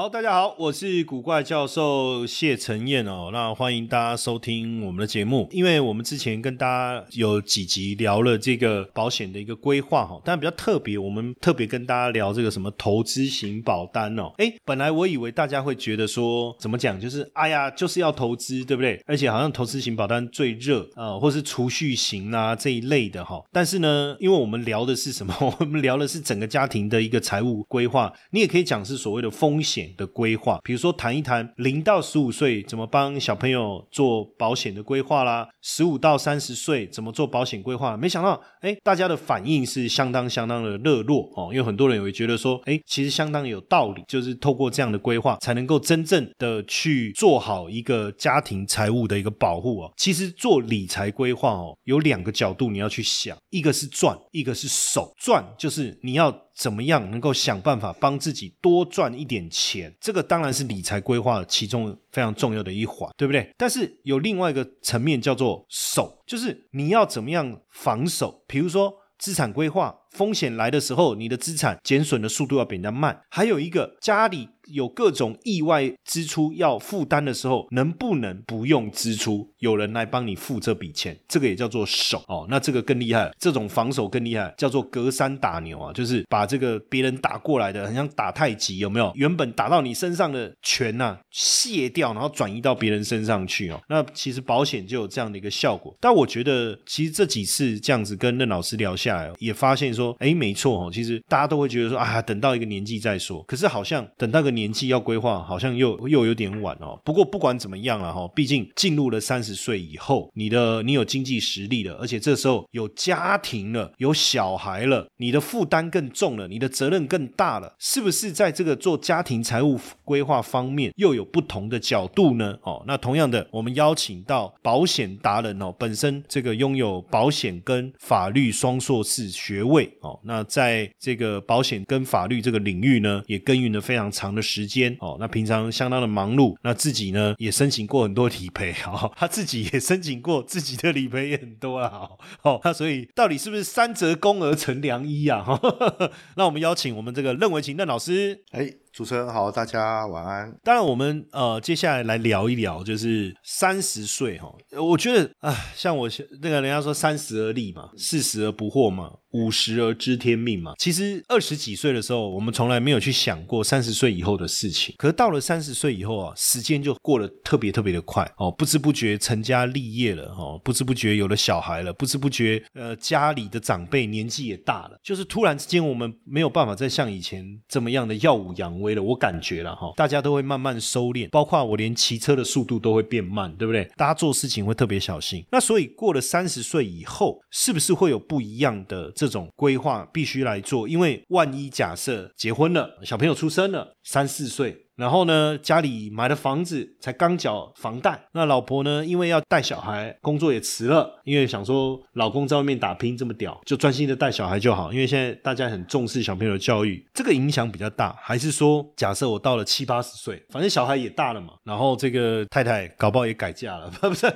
好，大家好，我是古怪教授谢承彦哦。那欢迎大家收听我们的节目，因为我们之前跟大家有几集聊了这个保险的一个规划哈，但比较特别，我们特别跟大家聊这个什么投资型保单哦。哎，本来我以为大家会觉得说怎么讲，就是哎呀，就是要投资，对不对？而且好像投资型保单最热啊，或是储蓄型啊这一类的哈。但是呢，因为我们聊的是什么？我们聊的是整个家庭的一个财务规划，你也可以讲是所谓的风险。的规划，比如说谈一谈零到十五岁怎么帮小朋友做保险的规划啦，十五到三十岁怎么做保险规划？没想到，哎，大家的反应是相当相当的热络哦，因为很多人也会觉得说，哎，其实相当有道理，就是透过这样的规划，才能够真正的去做好一个家庭财务的一个保护哦。其实做理财规划哦，有两个角度你要去想，一个是赚，一个是守。赚就是你要。怎么样能够想办法帮自己多赚一点钱？这个当然是理财规划其中非常重要的一环，对不对？但是有另外一个层面叫做守，就是你要怎么样防守？比如说资产规划，风险来的时候，你的资产减损的速度要比人家慢。还有一个家里。有各种意外支出要负担的时候，能不能不用支出？有人来帮你付这笔钱，这个也叫做守哦。那这个更厉害，这种防守更厉害，叫做隔山打牛啊，就是把这个别人打过来的，很像打太极，有没有？原本打到你身上的拳呐，卸掉，然后转移到别人身上去哦。那其实保险就有这样的一个效果。但我觉得，其实这几次这样子跟任老师聊下来，也发现说，哎，没错哦，其实大家都会觉得说，啊，等到一个年纪再说。可是好像等到个年。年纪要规划，好像又又有点晚哦。不过不管怎么样了哈，毕竟进入了三十岁以后，你的你有经济实力了，而且这时候有家庭了，有小孩了，你的负担更重了，你的责任更大了，是不是在这个做家庭财务规划方面又有不同的角度呢？哦，那同样的，我们邀请到保险达人哦，本身这个拥有保险跟法律双硕士学位哦，那在这个保险跟法律这个领域呢，也耕耘了非常长的。时间哦，那平常相当的忙碌，那自己呢也申请过很多理赔 哦，他自己也申请过自己的理赔也很多啊，哦，那所以到底是不是三折肱而成良医啊？那我们邀请我们这个任维琴任老师，哎。主持人好，大家晚安。当然，我们呃接下来来聊一聊，就是三十岁哈。我觉得啊，像我那个人家说三十而立嘛，四十而不惑嘛，五十而知天命嘛。其实二十几岁的时候，我们从来没有去想过三十岁以后的事情。可是到了三十岁以后啊，时间就过得特别特别的快哦，不知不觉成家立业了哦，不知不觉有了小孩了，不知不觉呃家里的长辈年纪也大了，就是突然之间我们没有办法再像以前这么样的耀武扬。为了我感觉了哈，大家都会慢慢收敛，包括我连骑车的速度都会变慢，对不对？大家做事情会特别小心。那所以过了三十岁以后，是不是会有不一样的这种规划必须来做？因为万一假设结婚了，小朋友出生了，三四岁。然后呢，家里买了房子，才刚缴房贷。那老婆呢，因为要带小孩，工作也辞了，因为想说老公在外面打拼这么屌，就专心的带小孩就好。因为现在大家很重视小朋友的教育，这个影响比较大。还是说，假设我到了七八十岁，反正小孩也大了嘛，然后这个太太搞不好也改嫁了，不是？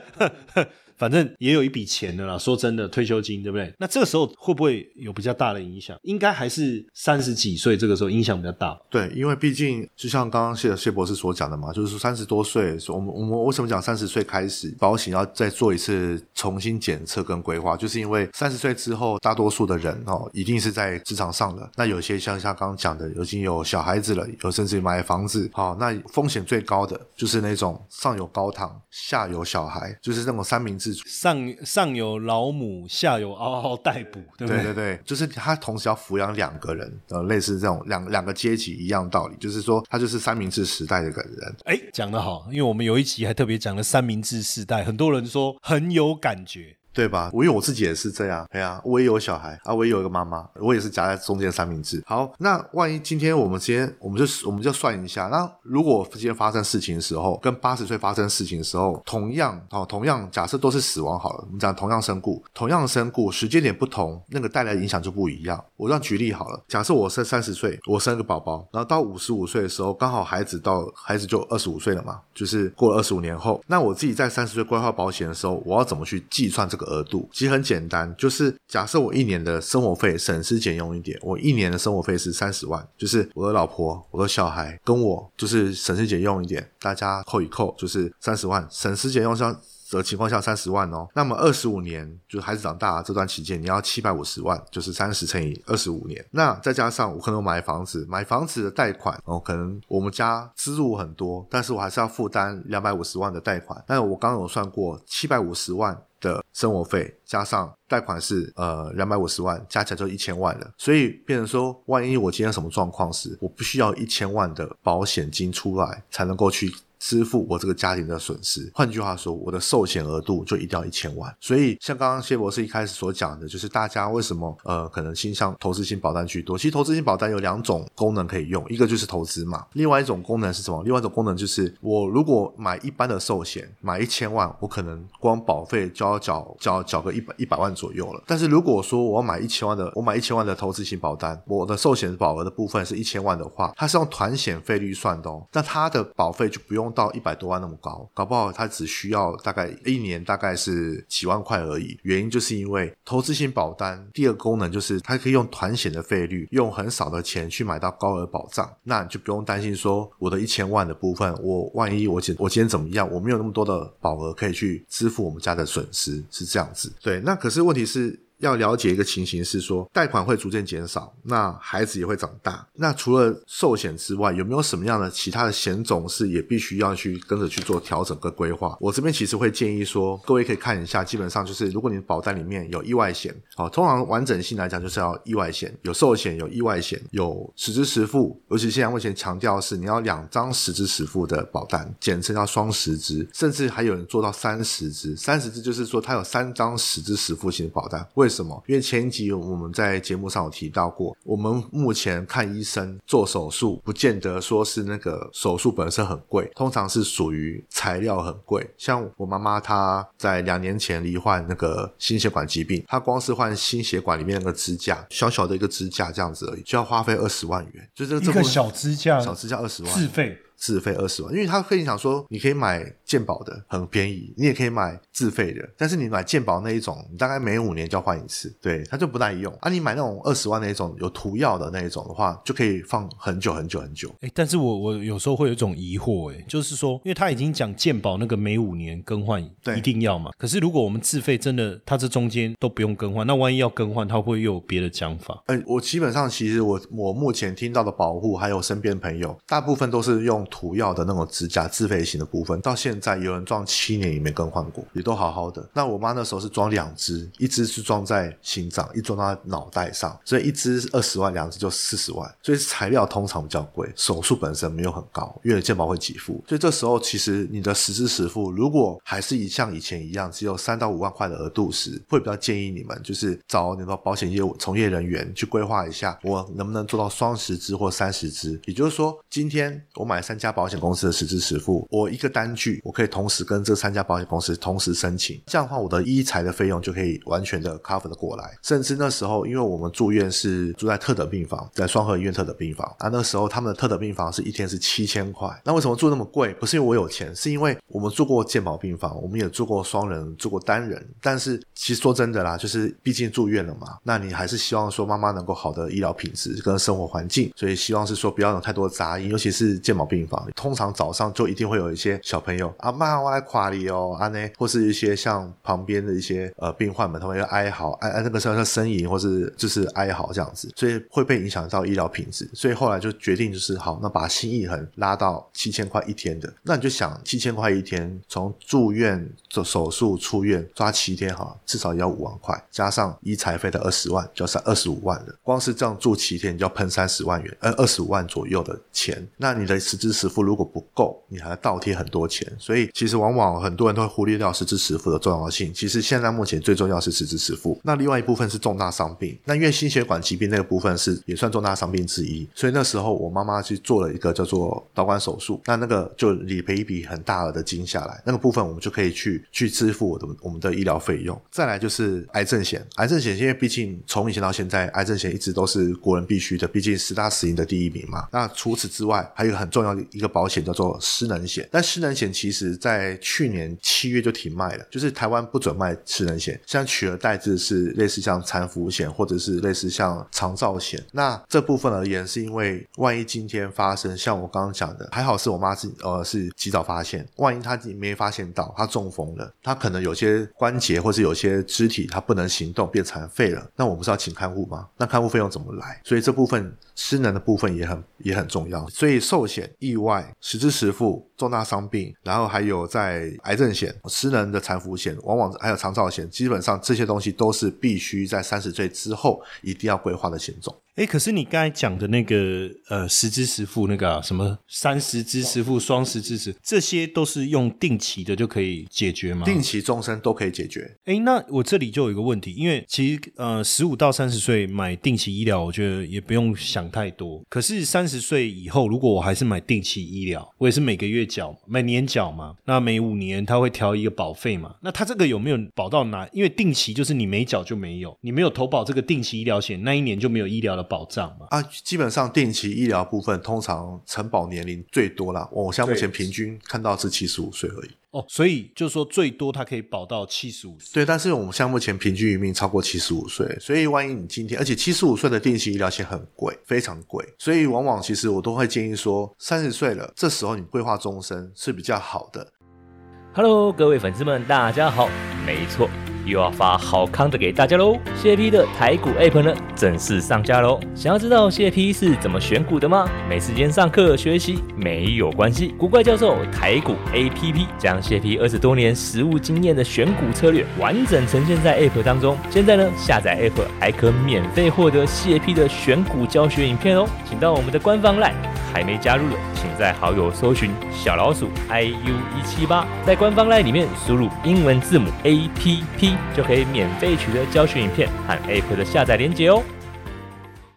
反正也有一笔钱的啦，说真的，退休金对不对？那这个时候会不会有比较大的影响？应该还是三十几岁这个时候影响比较大。对，因为毕竟就像刚刚谢谢博士所讲的嘛，就是说三十多岁，我们我们为什么讲三十岁开始保险要再做一次重新检测跟规划？就是因为三十岁之后，大多数的人哦，一定是在职场上的。那有些像像刚刚讲的，已经有小孩子了，有甚至买房子，好，那风险最高的就是那种上有高堂，下有小孩，就是那种三明治。上上有老母，下有嗷嗷待哺，对不对对对，就是他同时要抚养两个人，呃，类似这种两两个阶级一样道理，就是说他就是三明治时代的个人。哎，讲得好，因为我们有一集还特别讲了三明治时代，很多人说很有感觉。对吧？我因为我自己也是这样，对啊，我也有小孩啊，我也有一个妈妈，我也是夹在中间三明治。好，那万一今天我们今天我们就我们就算一下，那如果今天发生事情的时候，跟八十岁发生事情的时候，同样哦，同样假设都是死亡好了，我们讲同样身故，同样身故，时间点不同，那个带来的影响就不一样。我这样举例好了，假设我生三十岁，我生个宝宝，然后到五十五岁的时候，刚好孩子到孩子就二十五岁了嘛，就是过了二十五年后，那我自己在三十岁规划保险的时候，我要怎么去计算这个额度？其实很简单，就是假设我一年的生活费省吃俭用一点，我一年的生活费是三十万，就是我的老婆、我的小孩跟我就是省吃俭用一点，大家扣一扣就是三十万，省吃俭用上。的情况下三十万哦，那么二十五年就是孩子长大这段期间，你要七百五十万，就是三十乘以二十五年。那再加上我可能买房子，买房子的贷款哦，可能我们家支入很多，但是我还是要负担两百五十万的贷款。但是我刚刚有算过，七百五十万的生活费加上贷款是呃两百五十万，加起来就一千万了。所以变成说，万一我今天什么状况时，我不需要一千万的保险金出来才能够去。支付我这个家庭的损失，换句话说，我的寿险额度就一定要一千万。所以，像刚刚谢博士一开始所讲的，就是大家为什么呃可能倾向投资型保单居多？其实投资型保单有两种功能可以用，一个就是投资嘛，另外一种功能是什么？另外一种功能就是我如果买一般的寿险，买一千万，我可能光保费就要缴缴缴个一百一百万左右了。但是如果说我要买一千万的，我买一千万的投资型保单，我的寿险保额的部分是一千万的话，它是用团险费率算的哦，那它的保费就不用。到一百多万那么高，搞不好他只需要大概一年大概是几万块而已。原因就是因为投资型保单第二个功能就是它可以用团险的费率，用很少的钱去买到高额保障，那你就不用担心说我的一千万的部分，我万一我今我今天怎么样，我没有那么多的保额可以去支付我们家的损失，是这样子。对，那可是问题是。要了解一个情形是说，贷款会逐渐减少，那孩子也会长大。那除了寿险之外，有没有什么样的其他的险种是也必须要去跟着去做调整跟规划？我这边其实会建议说，各位可以看一下，基本上就是如果你保单里面有意外险，好，通常完整性来讲就是要意外险，有寿险，有意外险，有实支实付。尤其现在目前强调是你要两张实支实付的保单，简称叫双实支，甚至还有人做到三十支。三十支就是说它有三张实支实付型的保单，为什么？因为前一集我们在节目上有提到过，我们目前看医生做手术，不见得说是那个手术本身很贵，通常是属于材料很贵。像我妈妈她在两年前罹患那个心血管疾病，她光是换心血管里面那个支架，小小的一个支架这样子而已，就要花费二十万元。就这这个小支架，小支架二十万自费。自费二十万，因为他可以讲说，你可以买鉴宝的，很便宜；你也可以买自费的，但是你买鉴宝那一种，你大概每五年就要换一次，对，它就不耐用。啊，你买那种二十万那一种有涂药的那一种的话，就可以放很久很久很久。哎，但是我我有时候会有一种疑惑，哎，就是说，因为他已经讲鉴宝那个每五年更换一定要嘛，可是如果我们自费真的，它这中间都不用更换，那万一要更换，他会又有别的讲法？哎，我基本上其实我我目前听到的保护，还有身边朋友，大部分都是用涂药的那种。支架自费型的部分，到现在有人装七年也没更换过，也都好好的。那我妈那时候是装两支，一支是装在心脏，一装在脑袋上，所以一支二十万，两支就四十万。所以材料通常比较贵，手术本身没有很高，因为健保会给付。所以这时候其实你的实支实付，如果还是一像以前一样只有三到五万块的额度时，会比较建议你们就是找你的保险业务从业人员去规划一下，我能不能做到双十支或三十支。也就是说，今天我买三三家保险公司的。实支实付，我一个单据，我可以同时跟这三家保险公司同时申请，这样的话，我的医材的费用就可以完全的 cover 的过来。甚至那时候，因为我们住院是住在特等病房，在双河医院特等病房啊，那时候他们的特等病房是一天是七千块。那为什么住那么贵？不是因为我有钱，是因为我们住过健保病房，我们也住过双人，住过单人。但是其实说真的啦，就是毕竟住院了嘛，那你还是希望说妈妈能够好的医疗品质跟生活环境，所以希望是说不要有太多杂音，尤其是健保病病房，通常早上就一定会有一些小朋友啊妈，我来夸你哦，啊呢，或是一些像旁边的一些呃病患们，他们要哀嚎，哀哀那个时候叫呻吟，或是就是哀嚎这样子，所以会被影响到医疗品质。所以后来就决定就是好，那把心一横拉到七千块一天的，那你就想七千块一天，从住院做手术出院抓七天哈，至少也要五万块，加上医材费的二十万，就要二十五万了。光是这样住七天，你就要喷三十万元，呃，二十五万左右的钱。那你的实质实付如果不够，你还要倒贴很多钱。所以其实往往很多人都会忽略掉实支实付的重要性。其实现在目前最重要是实支实付。那另外一部分是重大伤病，那因为心血管疾病那个部分是也算重大伤病之一，所以那时候我妈妈去做了一个叫做导管手术，那那个就理赔一笔很大额的金下来，那个部分我们就可以去去支付我的我们的医疗费用。再来就是癌症险，癌症险因为毕竟从以前到现在，癌症险一直都是国人必须的，毕竟十大死因的第一名嘛。那除此之外，还有一个很重要的一个保险叫做失能险，但失能险其实在去年七月就停卖了，就是台湾不准卖失能险，现在取而代之是类似像残服险或者是类似像长照险。那这部分而言，是因为万一今天发生像我刚刚讲的，还好是我妈是呃是及早发现，万一她没发现到，她中风了，她可能有些关节或是有些肢体她不能行动，变残废了，那我们是要请看护吗？那看护费用怎么来？所以这部分失能的部分也很也很重要。所以寿险、意外、实支实付、重大伤病，然后还有在癌症险、失能的残服险，往往还有长照险，基本上这些东西都是必须在三十岁之后一定要规划的险种。哎，可是你刚才讲的那个呃，十支十付那个什么三十支十付、双十支十，这些都是用定期的就可以解决吗？定期终身都可以解决。哎，那我这里就有一个问题，因为其实呃，十五到三十岁买定期医疗，我觉得也不用想太多。可是三十岁以后，如果我还是买定期医疗，我也是每个月缴，每年缴嘛，那每五年他会调一个保费嘛，那他这个有没有保到哪？因为定期就是你没缴就没有，你没有投保这个定期医疗险，那一年就没有医疗的。保障嘛啊，基本上定期医疗部分通常承保年龄最多啦。我像目前平均看到是七十五岁而已哦，所以就是说最多他可以保到七十五岁。对，但是我们像目前平均余命超过七十五岁，所以万一你今天，而且七十五岁的定期医疗险很贵，非常贵，所以往往其实我都会建议说，三十岁了，这时候你规划终身是比较好的。Hello，各位粉丝们，大家好，没错。又要发好康的给大家喽！谢 P 的台股 App 呢正式上架喽！想要知道谢 P 是怎么选股的吗？没时间上课学习没有关系，古怪教授台股 APP 将谢 P 二十多年实务经验的选股策略完整呈现在 App 当中。现在呢，下载 App 还可免费获得谢 P 的选股教学影片哦！请到我们的官方 LINE，还没加入的，请在好友搜寻小老鼠 iu 一七八，在官方 LINE 里面输入英文字母 APP。就可以免费取得教学影片和 App 的下载链接哦。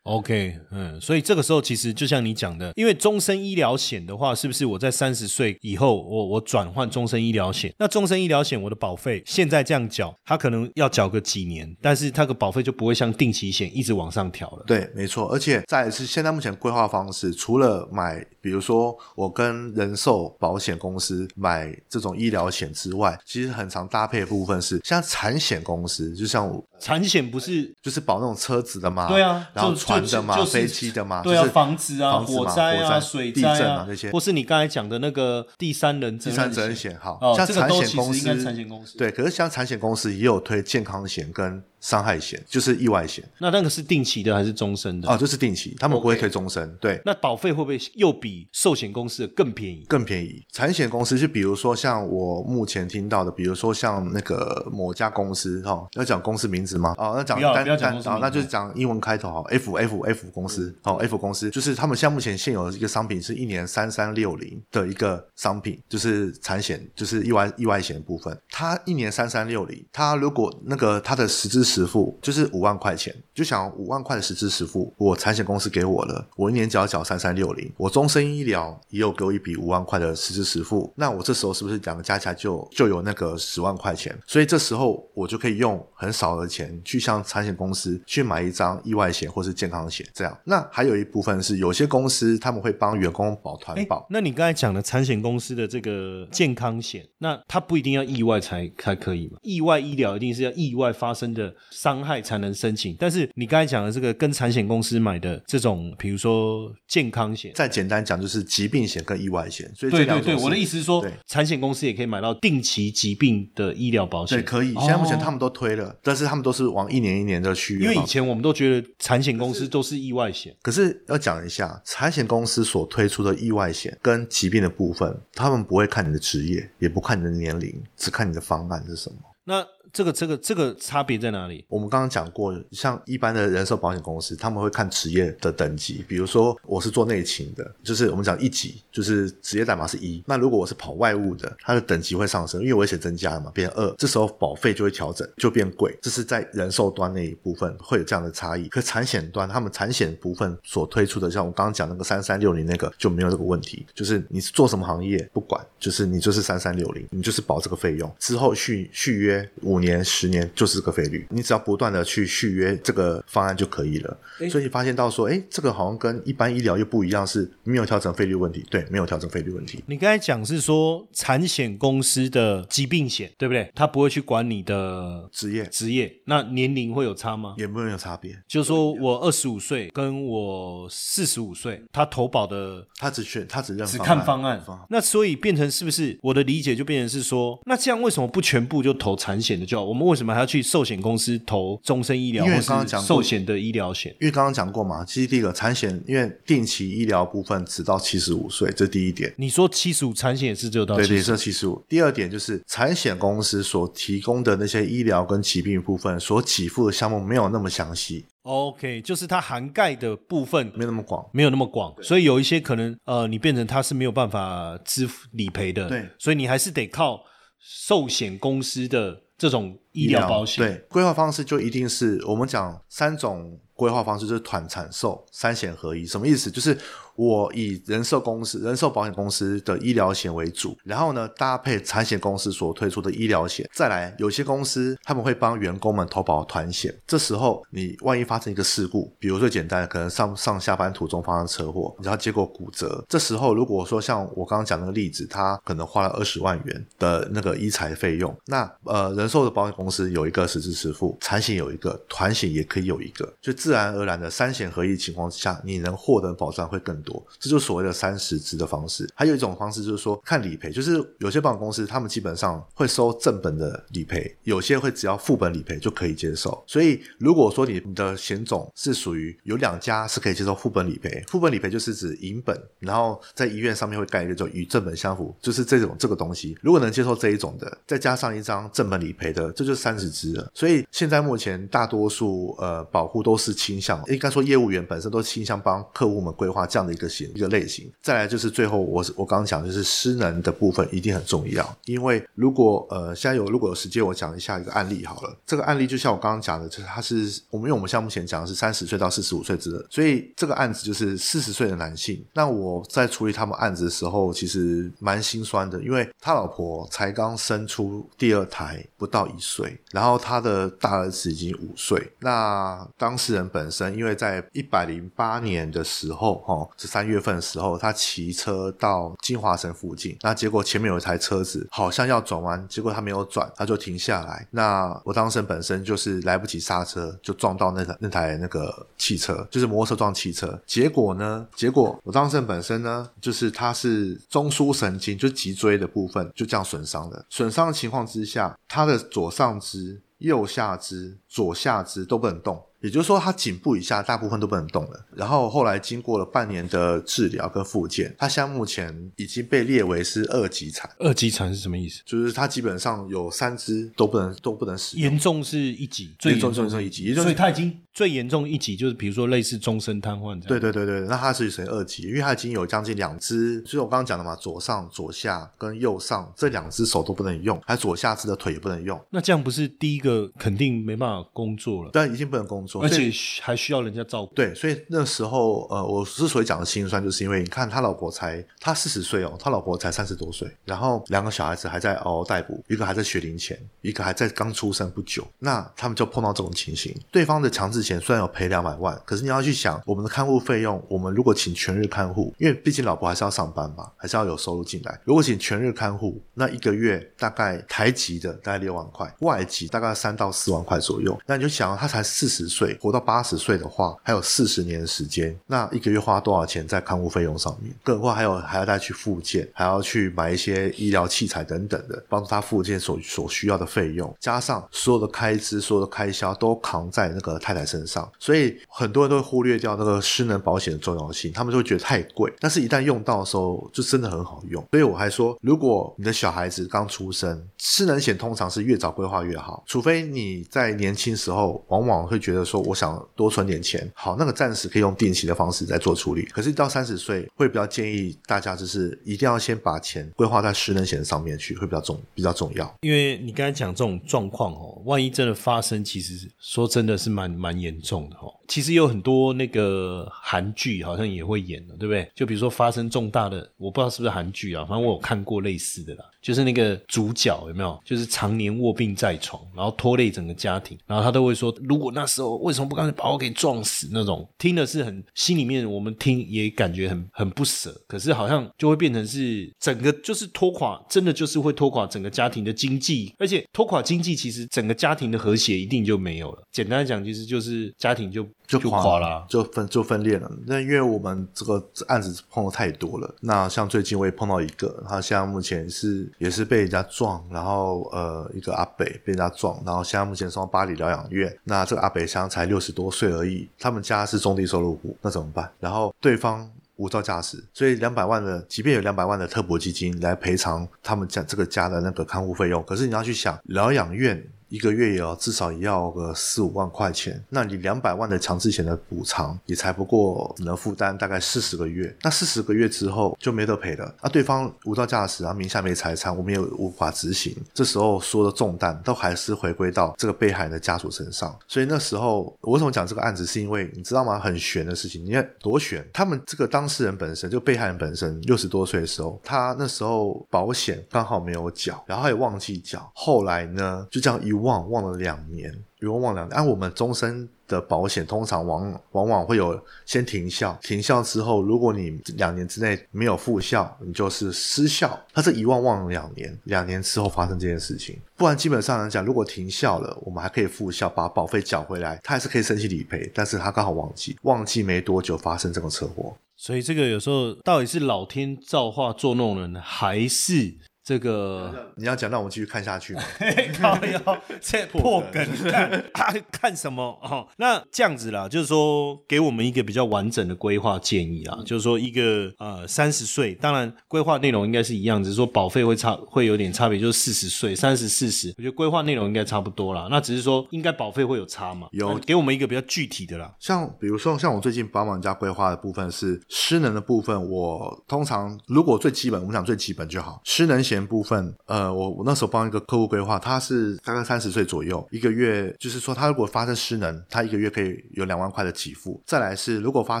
OK，嗯，所以这个时候其实就像你讲的，因为终身医疗险的话，是不是我在三十岁以后，我我转换终身医疗险？那终身医疗险我的保费现在这样缴，它可能要缴个几年，但是它的保费就不会像定期险一直往上调了。对，没错。而且再是现在目前规划方式，除了买，比如说我跟人寿保险公司买这种医疗险之外，其实很常搭配的部分是像产险公司，就像产险不是就是保那种车子的吗？对啊，然后船的嘛，飞机的嘛，对啊，房子啊，火灾啊，水灾啊那些，或是你刚才讲的那个第三人第三责任险，好，像产险公司，产险公司对，可是像产险公司也有推健康险跟。伤害险就是意外险，那那个是定期的还是终身的？哦，就是定期，他们不会推终身。对，那保费会不会又比寿险公司的更便宜？更便宜。产险公司就比如说像我目前听到的，比如说像那个某家公司哈，要讲公司名字吗？哦，那讲单单啊，那就是讲英文开头哈，F F F 公司哦，F 公司就是他们像目前现有的一个商品是一年三三六零的一个商品，就是产险，就是意外意外险的部分，它一年三三六零，它如果那个它的实质实付就是五万块钱，就想五万块的实支实付，我产险公司给我了，我一年只要缴三三六零，我终身医疗也有给我一笔五万块的实支实付，那我这时候是不是两个加起来就就有那个十万块钱？所以这时候我就可以用很少的钱去向产险公司去买一张意外险或是健康险，这样。那还有一部分是有些公司他们会帮员工保团保。那你刚才讲的产险公司的这个健康险，那它不一定要意外才才可以嘛？意外医疗一定是要意外发生的。伤害才能申请。但是你刚才讲的这个跟产险公司买的这种，比如说健康险，再简单讲就是疾病险跟意外险。所以这对对对，我的意思是说对，产险公司也可以买到定期疾病的医疗保险。对，可以。现在目前哦他们都推了，但是他们都是往一年一年的去因为以前我们都觉得产险公司都是意外险。可是要讲一下，产险公司所推出的意外险跟疾病的部分，他们不会看你的职业，也不看你的年龄，只看你的方案是什么。那这个这个这个差别在哪里？我们刚刚讲过，像一般的人寿保险公司，他们会看职业的等级。比如说，我是做内勤的，就是我们讲一级，就是职业代码是一。那如果我是跑外务的，它的等级会上升，因为危险增加了嘛，变成二。这时候保费就会调整，就变贵。这是在人寿端那一部分会有这样的差异。可产险端，他们产险部分所推出的，像我刚刚讲那个三三六零那个就没有这个问题，就是你是做什么行业不管，就是你就是三三六零，你就是保这个费用，之后续续约五年、十年就是这个费率，你只要不断的去续约这个方案就可以了。所以你发现到说，哎，这个好像跟一般医疗又不一样，是没有调整费率问题，对，没有调整费率问题。你刚才讲是说产险公司的疾病险，对不对？他不会去管你的职业职业，那年龄会有差吗？也没有差别，就是说我二十五岁跟我四十五岁，他投保的他只选他只认只看方案，那所以变成是不是我的理解就变成是说，那这样为什么不全部就投产险的就好？我们为什么还要去寿险公司投终身医疗因为刚刚讲过寿险的医疗险？因为刚刚讲过嘛，其实第一个产险，因为定期医疗部分只到七十五岁，这第一点。你说七十五产险也是只有到对对，七十，这七十五。第二点就是产险公司所提供的那些医疗跟疾病部分所给付的项目没有那么详细，OK，就是它涵盖的部分没有那么广。没有那么广，所以有一些可能呃，你变成它是没有办法支付理赔的，对，所以你还是得靠寿险公司的这种医疗保险，对，规划方式就一定是我们讲三种规划方式，就是团产寿三险合一。什么意思？就是我以人寿公司、人寿保险公司的医疗险为主，然后呢搭配产险公司所推出的医疗险，再来有些公司他们会帮员工们投保团险。这时候你万一发生一个事故，比如最简单的，可能上上下班途中发生车祸，然后结果骨折，这时候如果说像我刚刚讲那个例子，他可能花了二十万元的那个医材费用，那呃人寿的保险公司有一个实支付，产险有一个，团险也可以有一个，就自然而然的三险合一情况之下，你能获得保障会更多。这就是所谓的三十支的方式。还有一种方式就是说看理赔，就是有些保险公司他们基本上会收正本的理赔，有些会只要副本理赔就可以接受。所以如果说你的险种是属于有两家是可以接受副本理赔，副本理赔就是指银本，然后在医院上面会盖一个叫与正本相符，就是这种这个东西。如果能接受这一种的，再加上一张正本理赔的，这就三十支了。所以现在目前大多数呃保护都是倾向，应该说业务员本身都倾向帮客户们规划这样的一个型一个类型。再来就是最后我我刚刚讲就是失能的部分一定很重要，因为如果呃现在有如果有时间我讲一下一个案例好了，这个案例就像我刚刚讲的，就是他是我们因为我们项目前讲的是三十岁到四十五岁之的，所以这个案子就是四十岁的男性。那我在处理他们案子的时候，其实蛮心酸的，因为他老婆才刚生出第二胎不到一岁，然后他的大儿子已经五岁。那当事人本身因为在一百零八年的时候，哈三月份的时候，他骑车到金华城附近，那结果前面有一台车子好像要转弯，结果他没有转，他就停下来。那我当时本身就是来不及刹车，就撞到那台那台那个汽车，就是摩托车撞汽车。结果呢，结果我当时本身呢，就是他是中枢神经，就脊椎的部分就这样损伤的。损伤的情况之下，他的左上肢、右下肢、左下肢都不能动。也就是说，他颈部以下大部分都不能动了。然后后来经过了半年的治疗跟复健，他现在目前已经被列为是二级残，二级残是什么意思？就是他基本上有三只都不能都不能使用。严重是一级，最严重是一级也就是所以他已经最严重一级，就是比如说类似终身瘫痪这样。对对对对，那他是属于二级，因为他已经有将近两只，就是我刚刚讲的嘛，左上、左下跟右上这两只手都不能用，还有左下肢的腿也不能用，那这样不是第一个肯定没办法工作了？但已经不能工作。错，而且还需要人家照顾。对，所以那时候呃，我之所以讲的心酸，就是因为你看他老婆才他四十岁哦，他老婆才三十多岁，然后两个小孩子还在嗷嗷待哺，一个还在学龄前，一个还在刚出生不久，那他们就碰到这种情形。对方的强制险虽然有赔两百万，可是你要去想，我们的看护费用，我们如果请全日看护，因为毕竟老婆还是要上班嘛，还是要有收入进来。如果请全日看护，那一个月大概台籍的大概六万块，外籍大概三到四万块左右。那你就想，他才四十岁，活到八十岁的话，还有四十年的时间，那一个月花多少钱在看护费用上面？更何况还有还要再去复健，还要去买一些医疗器材等等的，帮助他复健所所需要的费用，加上所有的开支、所有的开销都扛在那个太太身上，所以很多人都会忽略掉那个失能保险的重要性，他们就会觉得太贵，但是一旦用到的时候，就真的很好用。所以我还说，如果你的小孩子刚出生，失能险通常是越早规划越好，除非你在年轻时候往往会觉得说，我想多存点钱，好，那个暂时可以用定期的方式来做处理。可是到三十岁，会比较建议大家就是一定要先把钱规划在失能险上面去，会比较重比较重要。因为你刚才讲这种状况哦，万一真的发生，其实说真的是蛮蛮严重的哦。其实有很多那个韩剧好像也会演的，对不对？就比如说发生重大的，我不知道是不是韩剧啊，反正我有看过类似的啦。就是那个主角有没有？就是常年卧病在床，然后拖累整个家庭，然后他都会说：如果那时候为什么不干脆把我给撞死？那种听的是很心里面，我们听也感觉很很不舍。可是好像就会变成是整个就是拖垮，真的就是会拖垮整个家庭的经济，而且拖垮经济，其实整个家庭的和谐一定就没有了。简单来讲，其实就是家庭就就垮垮了。就分就分裂了。那因为我们这个案子碰的太多了，那像最近我也碰到一个，他现在目前是也是被人家撞，然后呃一个阿北被人家撞，然后现在目前送到巴黎疗养院。那这个阿北现在才六十多岁而已，他们家是中低收入户，那怎么办？然后对方。无照驾驶，所以两百万的，即便有两百万的特博基金来赔偿他们家这个家的那个看护费用，可是你要去想疗养院。一个月也要至少也要个四五万块钱，那你两百万的强制险的补偿也才不过只能负担大概四十个月，那四十个月之后就没得赔了。那对方无照驾驶，然后名下没财产，我们也无法执行。这时候说的重担都还是回归到这个被害人的家属身上。所以那时候我为什么讲这个案子，是因为你知道吗？很悬的事情，你看多悬。他们这个当事人本身就被害人本身六十多岁的时候，他那时候保险刚好没有缴，然后他也忘记缴，后来呢就这样一忘忘了两年，一忘忘两年。按我们终身的保险，通常往往往会有先停效，停效之后，如果你两年之内没有复效，你就是失效。他这一忘忘两年，两年之后发生这件事情，不然基本上来讲，如果停效了，我们还可以复效，把保费缴回来，他还是可以申请理赔。但是他刚好忘记，忘记没多久发生这个车祸。所以这个有时候到底是老天造化作弄人，还是这个？你要讲，让我们继续看下去吗？靠腰，这破梗看 啊看什么哦？那这样子啦，就是说给我们一个比较完整的规划建议啊，就是说一个呃三十岁，当然规划内容应该是一样，只是说保费会差会有点差别，就是四十岁、三十、四十，我觉得规划内容应该差不多啦。那只是说应该保费会有差嘛？有那给我们一个比较具体的啦。像比如说，像我最近帮忙家规划的部分是失能的部分，我通常如果最基本，我们讲最基本就好。失能险部分，呃，我我那时候帮一个客户规划，他是大概三十岁左右，一个月就是说他如果发生失能，他一个月可以有两万块的给付。再来是如果发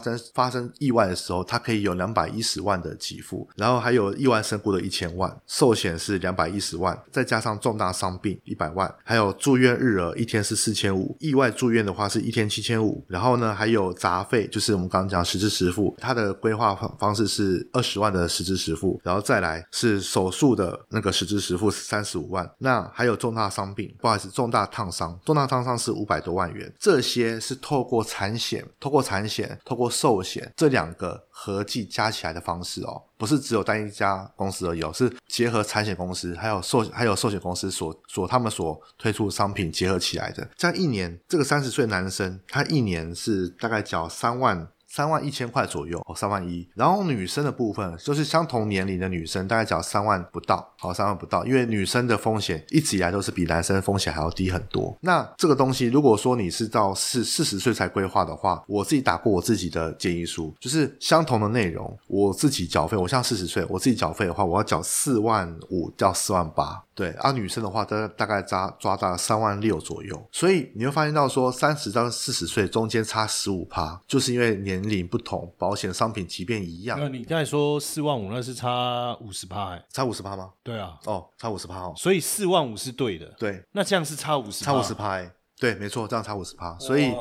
生发生意外的时候，他可以有两百一十万的给付，然后还有意外身故的一千万，寿险是两百一十万，再加上重大伤病一百万，还有住院日额一天是四千五，意外住院的话是一天七千五，然后呢还有杂费，就是我们刚刚讲实支实付，他的规划方方式是二十万的实支实付，然后再来是手术的那个实支实付是三十五万，那还有重大伤病，不好意思，重大烫伤，重大烫伤是五百多万元，这些是透过产险、透过产险、透过寿险这两个合计加起来的方式哦。不是只有单一家公司而已哦，是结合产险公司还有寿还有寿险公司所所他们所推出的商品结合起来的。这样一年，这个三十岁男生他一年是大概缴三万三万一千块左右，哦，三万一。然后女生的部分就是相同年龄的女生，大概缴三万不到，好，三万不到，因为女生的风险一直以来都是比男生风险还要低很多。那这个东西，如果说你是到四四十岁才规划的话，我自己打过我自己的建议书，就是相同的内容，我自己缴费，我像四十岁，我自己缴费的话，我要缴四万五到四万八。对，而、女生的话，大大概抓抓到三万六左右，所以你会发现到说，三十到四十岁中间差十五趴，就是因为年龄不同，保险商品即便一样，那你刚才说四万五，那是差五十趴，哎，差五十趴吗？对啊，哦，差五十趴哦，所以四万五是对的，对，那这样是差五十，差五十趴，哎，对，没错，这样差五十趴，所以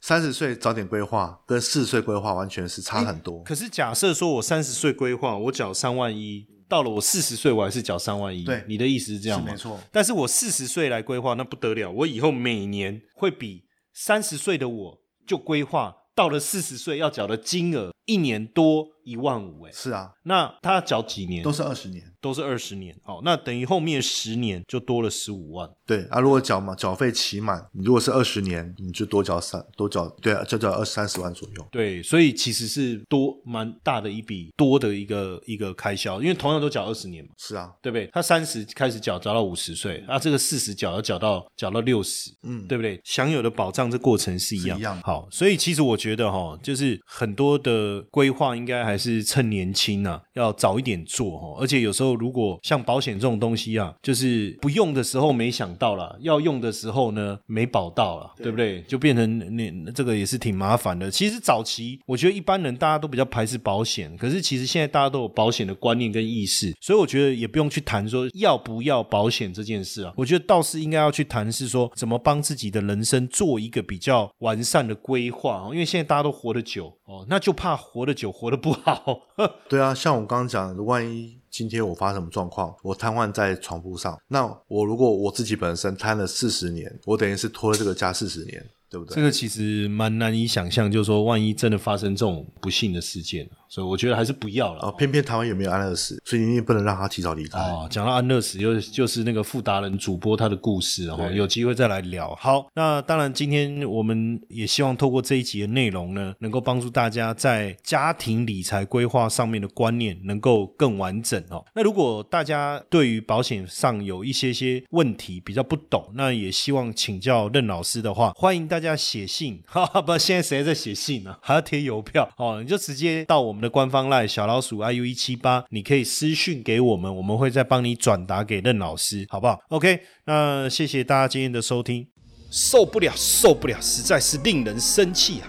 三十岁早点规划跟四十岁规划完全是差很多。可是假设说我三十岁规划，我缴三万一，到了我四十岁我还是缴三万一，对你的意思是这样吗？是没错，但是我四十岁来规划，那不得了，我以后每年会比三十岁的我就规划到了四十岁要缴的金额一年多一万五，哎，是啊，那他缴几年？都是二十年。都是二十年，好，那等于后面十年就多了十五万。对啊，如果缴嘛缴费期满，你如果是二十年，你就多缴三多缴，对啊，就缴二三十万左右。对，所以其实是多蛮大的一笔多的一个一个开销，因为同样都缴二十年嘛，是啊，对不对？他三十开始缴，缴到五十岁，啊，这个四十缴要缴到缴到六十，嗯，对不对？享有的保障这过程是一样。是一样好，所以其实我觉得哈、就是很多的规划应该还是趁年轻啊，要早一点做哦、而且有时候如果像保险这种东西啊，就是不用的时候没想到啦，要用的时候呢没保到了，对不对？就变成那这个也是挺麻烦的。其实早期我觉得一般人大家都比较排斥保险，可是其实现在大家都有保险的观念跟意识，所以我觉得也不用去谈说要不要保险这件事啊。我觉得倒是应该要去谈是说怎么帮自己的人生做一个比较完善的规划哦，因为现在大家都活得久哦，那就怕活得久活得不好。对啊，像我刚刚讲的，万一今天我发生什么状况，我瘫痪在床铺上，那我如果我自己本身瘫了四十年，我等于是拖了这个家四十年，对不对？这个其实蛮难以想象，就是说万一真的发生这种不幸的事件，所以我觉得还是不要了。哦，偏偏台湾也没有安乐死，所以你也不能让他提早离开。哦，讲到安乐死，又就是那个富达人主播他的故事，然后有机会再来聊。好，那当然今天我们也希望透过这一集的内容呢，能够帮助大家在家庭理财规划上面的观念能够更完整哦。那如果大家对于保险上有一些些问题比较不懂，那也希望请教任老师的话，欢迎大家写信，哈哈，不，现在谁在写信呢、还要贴邮票哦，你就直接到我们的官方赖小老鼠 iu 一七八，你可以私讯给我们，我们会再帮你转达给任老师，好不好？OK，那谢谢大家今天的收听。受不了，受不了，实在是令人生气啊！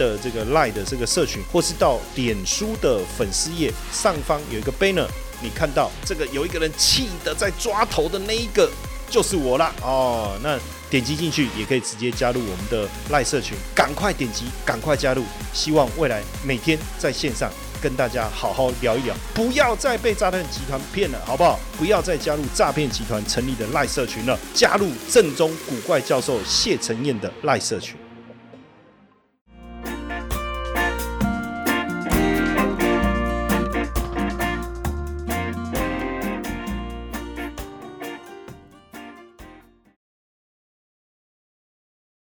的这个 Line 的这个社群，或是到脸书的粉丝页上方有一个 banner，你看到这个有一个人气的在抓头的那一个。就是我啦哦，那点击进去也可以直接加入我们的赖社群，赶快点击，赶快加入，希望未来每天在线上跟大家好好聊一聊，不要再被诈骗集团骗了，好不好？不要再加入诈骗集团成立的赖社群了，加入正宗古怪教授谢承彦的赖社群。